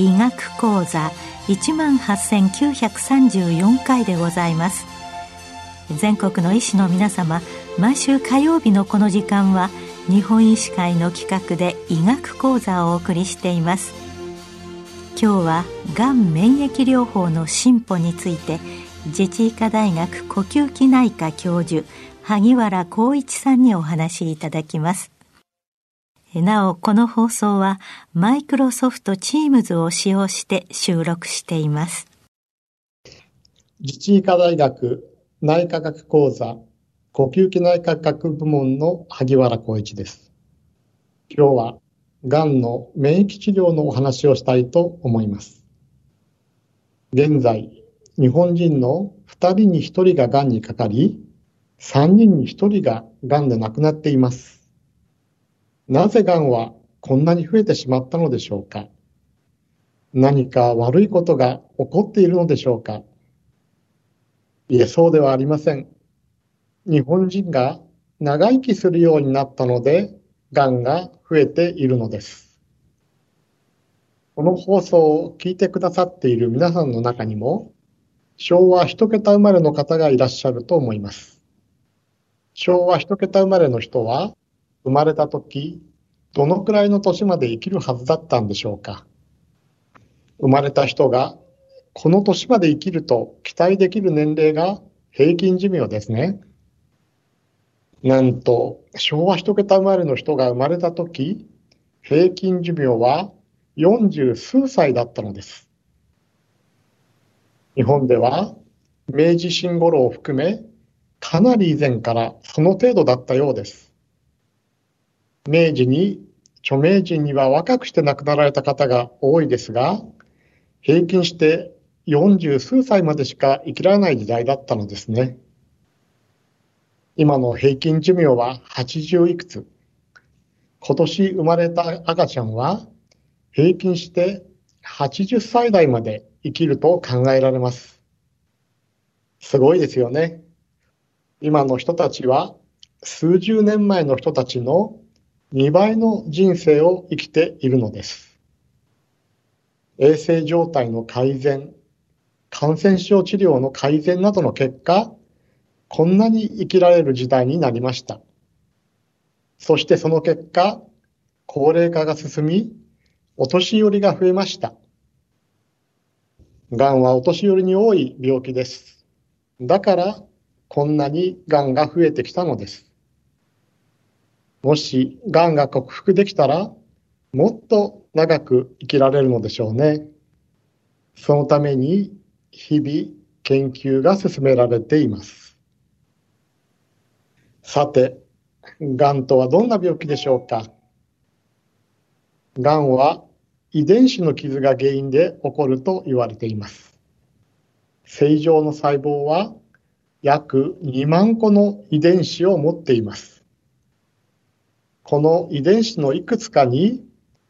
医学講座一万八千九百三十四回でございます。全国の医師の皆様毎週火曜日のこの時間は日本医師会の企画で医学講座をお送りしています。今日はがん免疫療法の進歩について自治医科大学呼吸器内科教授萩原光一さんにお話しいただきます。なおこの放送はマイクロソフトチームズを使用して収録しています。自治医科大学内科学講座呼吸器内科学部門の萩原光一です。今日はがんの免疫治療のお話をしたいと思います。現在、日本人の2人に1人ががんにかかり、3人に1人ががんで亡くなっています。なぜがんはこんなに増えてしまったのでしょうか何か悪いことが起こっているのでしょうかいえ、そうではありません。日本人が長生きするようになったので、がんが増えているのです。この放送を聞いてくださっている皆さんの中にも、昭和一桁生まれの方がいらっしゃると思います。昭和一桁生まれの人は、生まれた時、どのくらいの年まで生きるはずだったんでしょうか。生まれた人がこの年まで生きると期待できる年齢が平均寿命ですね。なんと、昭和一桁生まれの人が生まれた時、平均寿命は40数歳だったのです。日本では明治新頃を含め、かなり以前からその程度だったようです。明治に著名人には若くして亡くなられた方が多いですが、平均して40数歳までしか生きられない時代だったのですね。今の平均寿命は80いくつ。今年生まれた赤ちゃんは平均して80歳代まで生きると考えられます。すごいですよね。今の人たちは数十年前の人たちの2倍の人生を生きているのです。衛生状態の改善、感染症治療の改善などの結果、こんなに生きられる時代になりました。そしてその結果、高齢化が進み、お年寄りが増えました。がんはお年寄りに多い病気です。だから、こんなにがんが増えてきたのです。もし、がんが克服できたら、もっと長く生きられるのでしょうね。そのために、日々研究が進められています。さて、がんとはどんな病気でしょうか？がんは遺伝子の傷が原因で起こると言われています。正常の細胞は約2万個の遺伝子を持っています。この遺伝子のいくつかに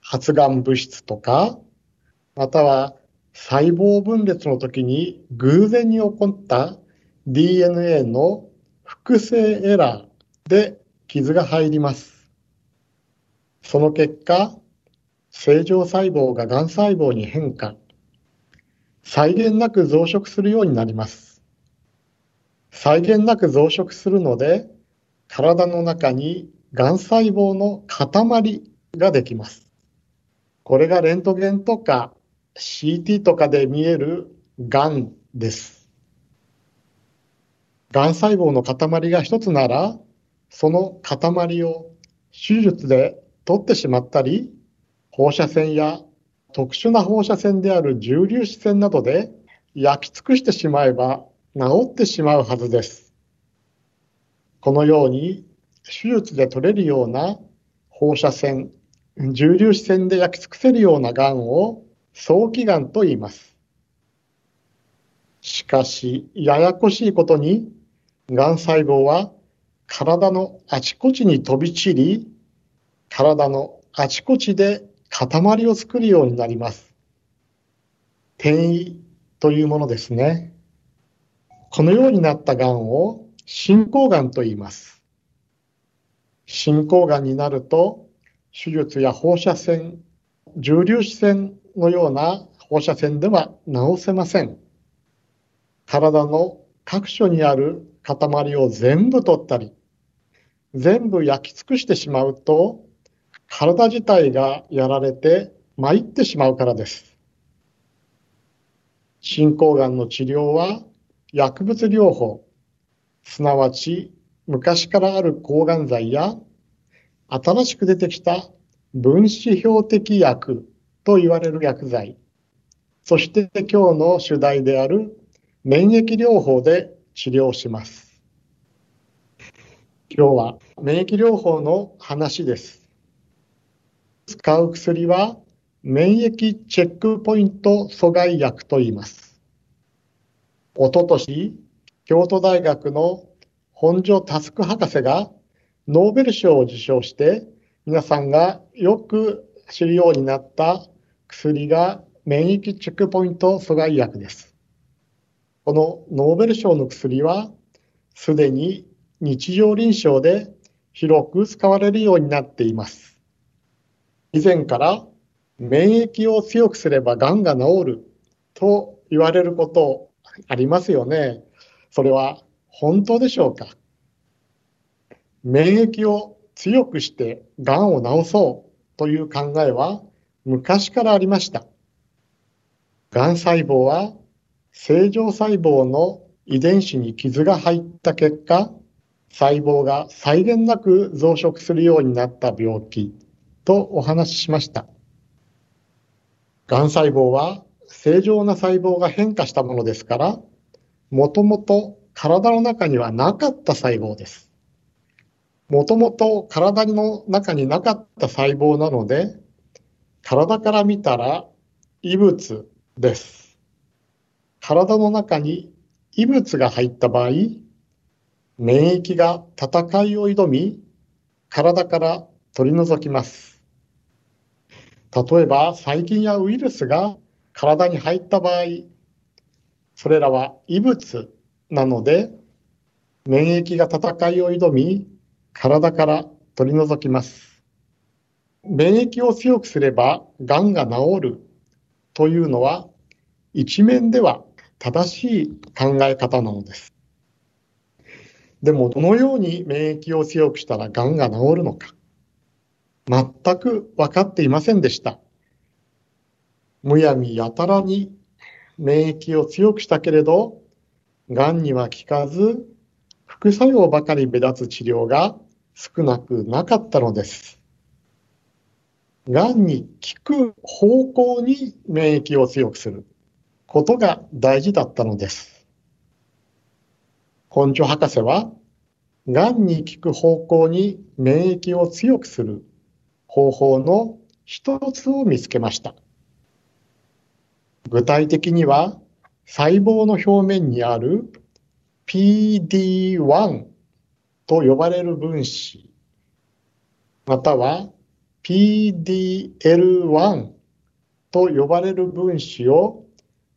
発がん物質とか、または細胞分裂の時に偶然に起こった DNA の複製エラーで傷が入ります。その結果、正常細胞ががん細胞に変化、際限なく増殖するようになります。際限なく増殖するので、体の中にがん細胞の塊ができます。これがレントゲンとか CT とかで見えるがんです。がん細胞の塊が一つなら、その塊を手術で取ってしまったり、放射線や特殊な放射線である重粒子線などで焼き尽くしてしまえば治ってしまうはずです。このように手術で取れるような放射線、重粒子線で焼き尽くせるようながんを早期がんと言います。しかし、ややこしいことに、がん細胞は体のあちこちに飛び散り、体のあちこちで塊を作るようになります。転移というものですね。このようになったがんを進行がんと言います。進行がんになると手術や放射線、重粒子線のような放射線では治せません。体の各所にある塊を全部取ったり、全部焼き尽くしてしまうと、体自体がやられて参ってしまうからです。進行がんの治療は薬物療法、すなわち昔からある抗がん剤や新しく出てきた分子標的薬と言われる薬剤、そして今日の主題である免疫療法で治療します。今日は免疫療法の話です。使う薬は免疫チェックポイント阻害薬と言います。おととし、京都大学の本庄佑博士がノーベル賞を受賞して、皆さんがよく知るようになった薬が免疫チェックポイント阻害薬です。このノーベル賞の薬は、すでに日常臨床で広く使われるようになっています。以前から免疫を強くすれば癌が治ると言われることありますよね。それは本当でしょうか？免疫を強くして癌を治そうという考えは昔からありました。癌細胞は正常細胞の遺伝子に傷が入った結果、細胞が際限なく増殖するようになった病気とお話ししました。がん細胞は正常な細胞が変化したものですから、もともと体の中にはなかった細胞です。もともと体の中になかった細胞なので、体から見たら異物です。体の中に異物が入った場合、免疫が戦いを挑み、体から取り除きます。例えば、細菌やウイルスが体に入った場合、それらは異物なので、免疫が戦いを挑み、体から取り除きます。免疫を強くすれば、癌が治るというのは、一面では正しい考え方なのです。でも、どのように免疫を強くしたら癌が治るのか、全く分かっていませんでした。むやみやたらに免疫を強くしたけれど、癌には効かず、副作用ばかり目立つ治療が少なくなかったのです。癌に効く方向に免疫を強くすることが大事だったのです。根性博士は、がんに効く方向に免疫を強くする方法の一つを見つけました。具体的には、細胞の表面にある PD1 と呼ばれる分子、または PDL1 と呼ばれる分子を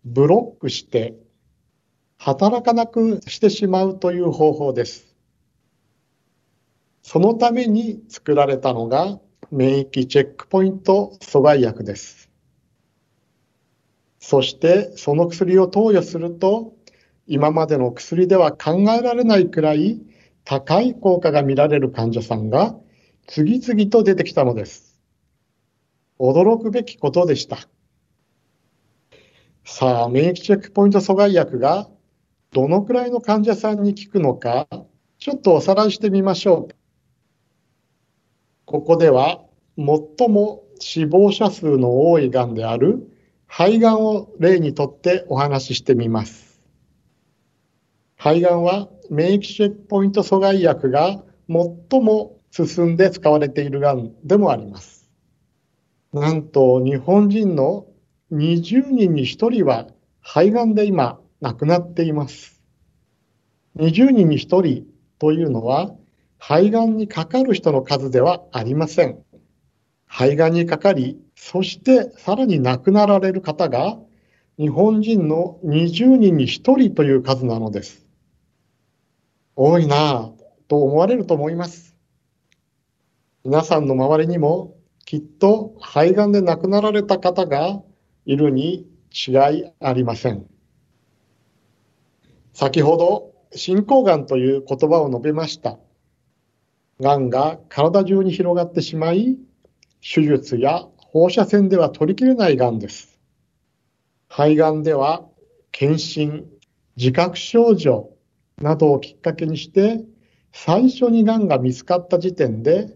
ブロックして働かなくしてしまうという方法です。そのために作られたのが免疫チェックポイント阻害薬です。そしてその薬を投与すると今までの薬では考えられないくらい高い効果が見られる患者さんが次々と出てきたのです。驚くべきことでした。さあ、免疫チェックポイント阻害薬がどのくらいの患者さんに効くのか、ちょっとおさらいしてみましょう。ここでは、最も死亡者数の多いがんである肺がんを例にとってお話ししてみます。肺がんは免疫チェックポイント阻害薬が最も進んで使われているがんでもあります。なんと日本人の20人に1人は肺がんで今亡くなっています。20人に1人というのは、肺がんにかかる人の数ではありません。肺がんにかかり、そしてさらに亡くなられる方が日本人の20人に1人という数なのです。多いなぁと思われると思います。皆さんの周りにもきっと肺がんで亡くなられた方がいるに違いありません。先ほど進行がんという言葉を述べました。がんが体中に広がってしまい、手術や放射線では取りきれないがんです。肺がんでは検診、自覚症状などをきっかけにして最初にがんが見つかった時点で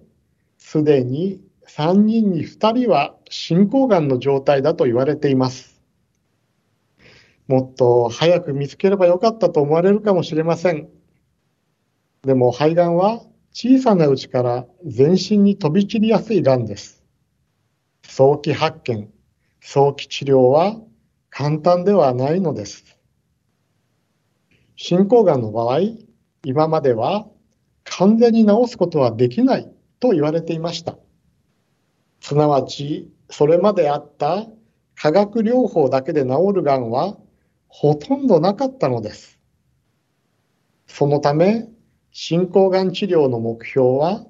すでに3人に2人は進行がんの状態だと言われています。もっと早く見つければよかったと思われるかもしれません。でも肺がんは小さなうちから全身に飛び散りやすいがんです。早期発見、早期治療は簡単ではないのです。進行がんの場合、今までは完全に治すことはできないと言われていました。すなわち、それまであった化学療法だけで治るがんはほとんどなかったのです。そのため、進行がん治療の目標は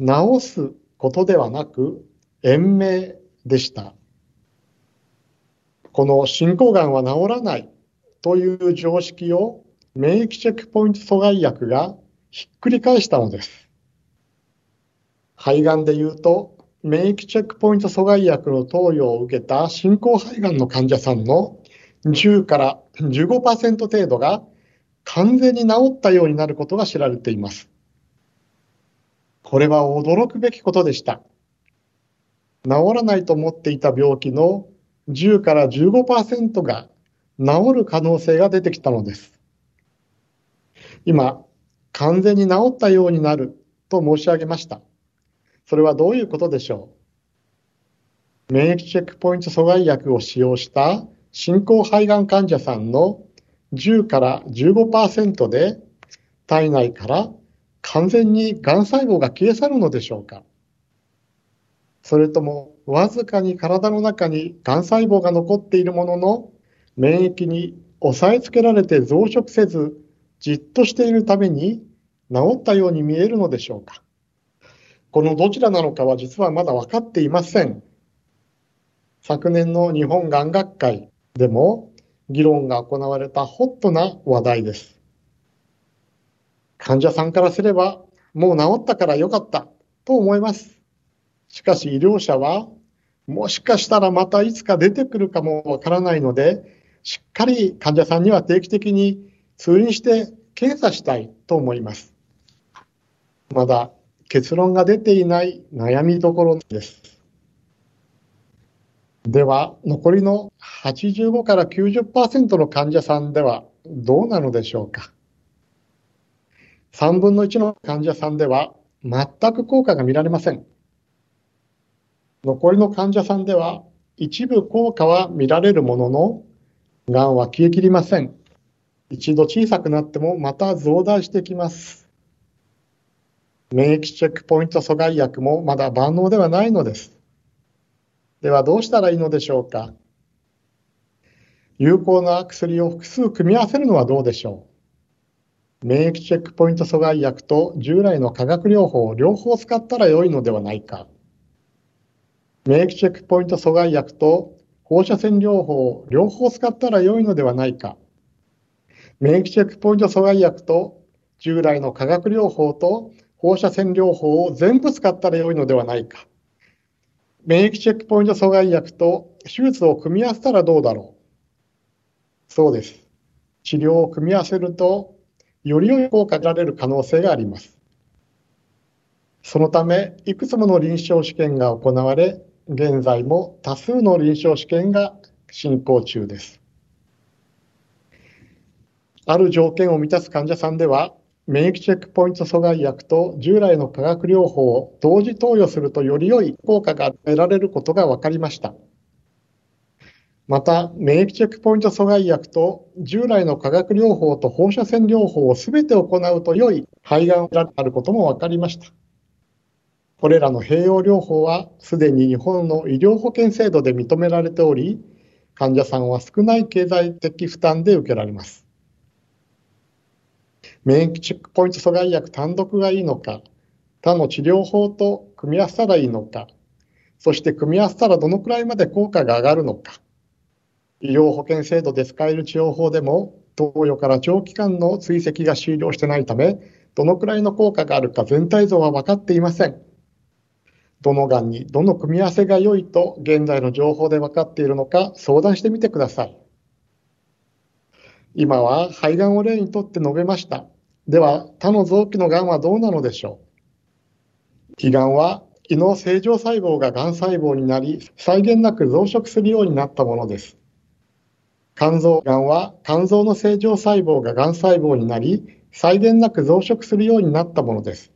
治すことではなく延命でした。この進行がんは治らないという常識を免疫チェックポイント阻害薬がひっくり返したのです。肺がんで言うと、免疫チェックポイント阻害薬の投与を受けた進行肺がんの患者さんの10から15%程度が完全に治ったようになることが知られています。これは驚くべきことでした。治らないと思っていた病気の10から15%が治る可能性が出てきたのです。今、完全に治ったようになると申し上げました。それはどういうことでしょう？免疫チェックポイント阻害薬を使用した進行肺がん患者さんの10から15%で体内から完全にがん細胞が消え去るのでしょうか？それともわずかに体の中にがん細胞が残っているものの免疫に押さえつけられて増殖せずじっとしているために治ったように見えるのでしょうか？このどちらなのかは実はまだ分かっていません。昨年の日本がん学会でも議論が行われたホットな話題です。患者さんからすればもう治ったからよかったと思います。しかし医療者は、もしかしたらまたいつか出てくるかもわからないので、しっかり患者さんには定期的に通院して検査したいと思います。まだ結論が出ていない悩みどころです。では、残りの85から90%の患者さんではどうなのでしょうか。3分の1の患者さんでは全く効果が見られません。残りの患者さんでは一部効果は見られるものの、がんは消えきりません。一度小さくなってもまた増大してきます。免疫チェックポイント阻害薬もまだ万能ではないのです。ではどうしたらいいのでしょうか有効な薬を複数組み合わせるのはどうでしょう免疫チェックポイント阻害薬と従来の化学療法を両方使ったら良いのではないか免疫チェックポイント阻害薬と放射線療法を両方使ったら良いのではないか。免疫チェックポイント阻害薬と従来の化学療法と放射線療法を全部使ったら良いのではないか。免疫チェックポイント阻害薬と手術を組み合わせたらどうだろう。そうです。治療を組み合わせると、より良い効果が得られる可能性があります。そのため、いくつもの臨床試験が行われ、現在も多数の臨床試験が進行中です。ある条件を満たす患者さんでは、免疫チェックポイント阻害薬と従来の化学療法を同時投与するとより良い効果が得られることが分かりました。また、免疫チェックポイント阻害薬と従来の化学療法と放射線療法をすべて行うと良い肺がんがあることも分かりました。これらの併用療法はすでに日本の医療保険制度で認められており、患者さんは少ない経済的負担で受けられます。免疫チェックポイント阻害薬単独がいいのか、他の治療法と組み合わせたらいいのか、そして組み合わせたらどのくらいまで効果が上がるのか。医療保険制度で使える治療法でも、投与から長期間の追跡が終了してないため、どのくらいの効果があるか全体像は分かっていません。どのがんにどの組み合わせが良いと現在の情報で分かっているのか相談してみてください。今は肺がんを例にとって述べました。では他の臓器のがんはどうなのでしょう？胃がんは胃の正常細胞ががん細胞になり際限なく増殖するようになったものです。肝臓がんは肝臓の正常細胞ががん細胞になり際限なく増殖するようになったものです。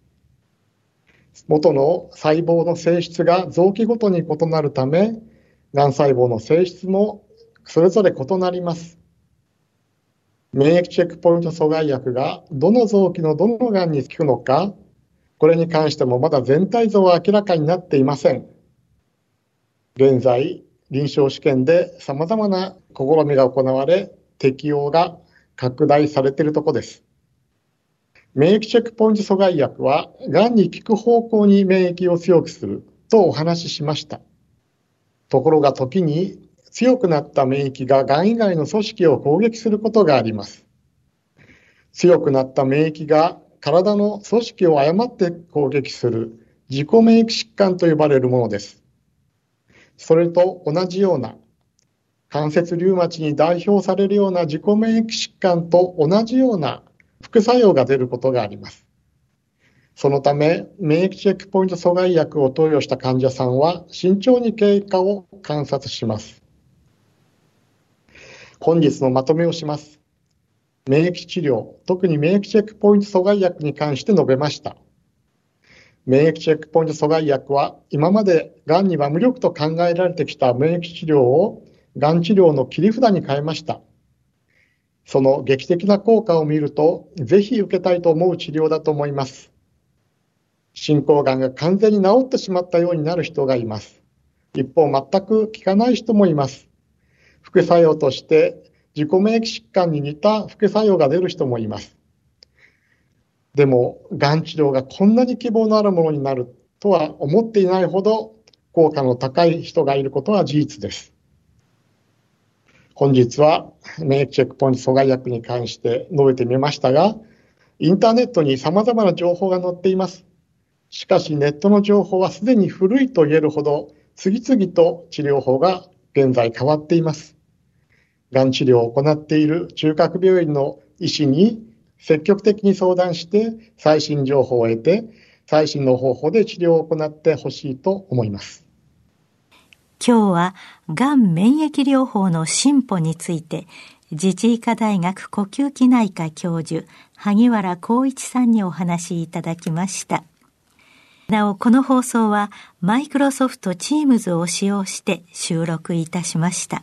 元の細胞の性質が臓器ごとに異なるため、がん細胞の性質もそれぞれ異なります。免疫チェックポイント阻害薬がどの臓器のどのがんに効くのか、これに関してもまだ全体像は明らかになっていません。現在、臨床試験で様々な試みが行われ、適用が拡大されているところです。免疫チェックポイント阻害薬は、がんに効く方向に免疫を強くするとお話ししました。ところが時に強くなった免疫ががん以外の組織を攻撃することがあります。強くなった免疫が体の組織を誤って攻撃する自己免疫疾患と呼ばれるものです。それと同じような関節リウマチに代表されるような自己免疫疾患と同じような副作用が出ることがあります。そのため、免疫チェックポイント阻害薬を投与した患者さんは慎重に経過を観察します。本日のまとめをします。免疫治療、特に免疫チェックポイント阻害薬に関して述べました。免疫チェックポイント阻害薬は今までがんには無力と考えられてきた免疫治療をがん治療の切り札に変えました。その劇的な効果を見ると、ぜひ受けたいと思う治療だと思います。進行がんが完全に治ってしまったようになる人がいます。一方、全く効かない人もいます。副作用として自己免疫疾患に似た副作用が出る人もいます。でも、がん治療がこんなに希望のあるものになるとは思っていないほど効果の高い人がいることは事実です。本日は免疫チェックポイント阻害薬に関して述べてみましたが、インターネットに様々な情報が載っています。しかしネットの情報はすでに古いと言えるほど、次々と治療法が現在変わっています。がん治療を行っている中核病院の医師に積極的に相談して最新情報を得て、最新の方法で治療を行ってほしいと思います。今日は、がん免疫療法の進歩について、自治医科大学呼吸器内科教授、萩原光一さんにお話しいただきました。なお、この放送は、マイクロソフト Teams を使用して収録いたしました。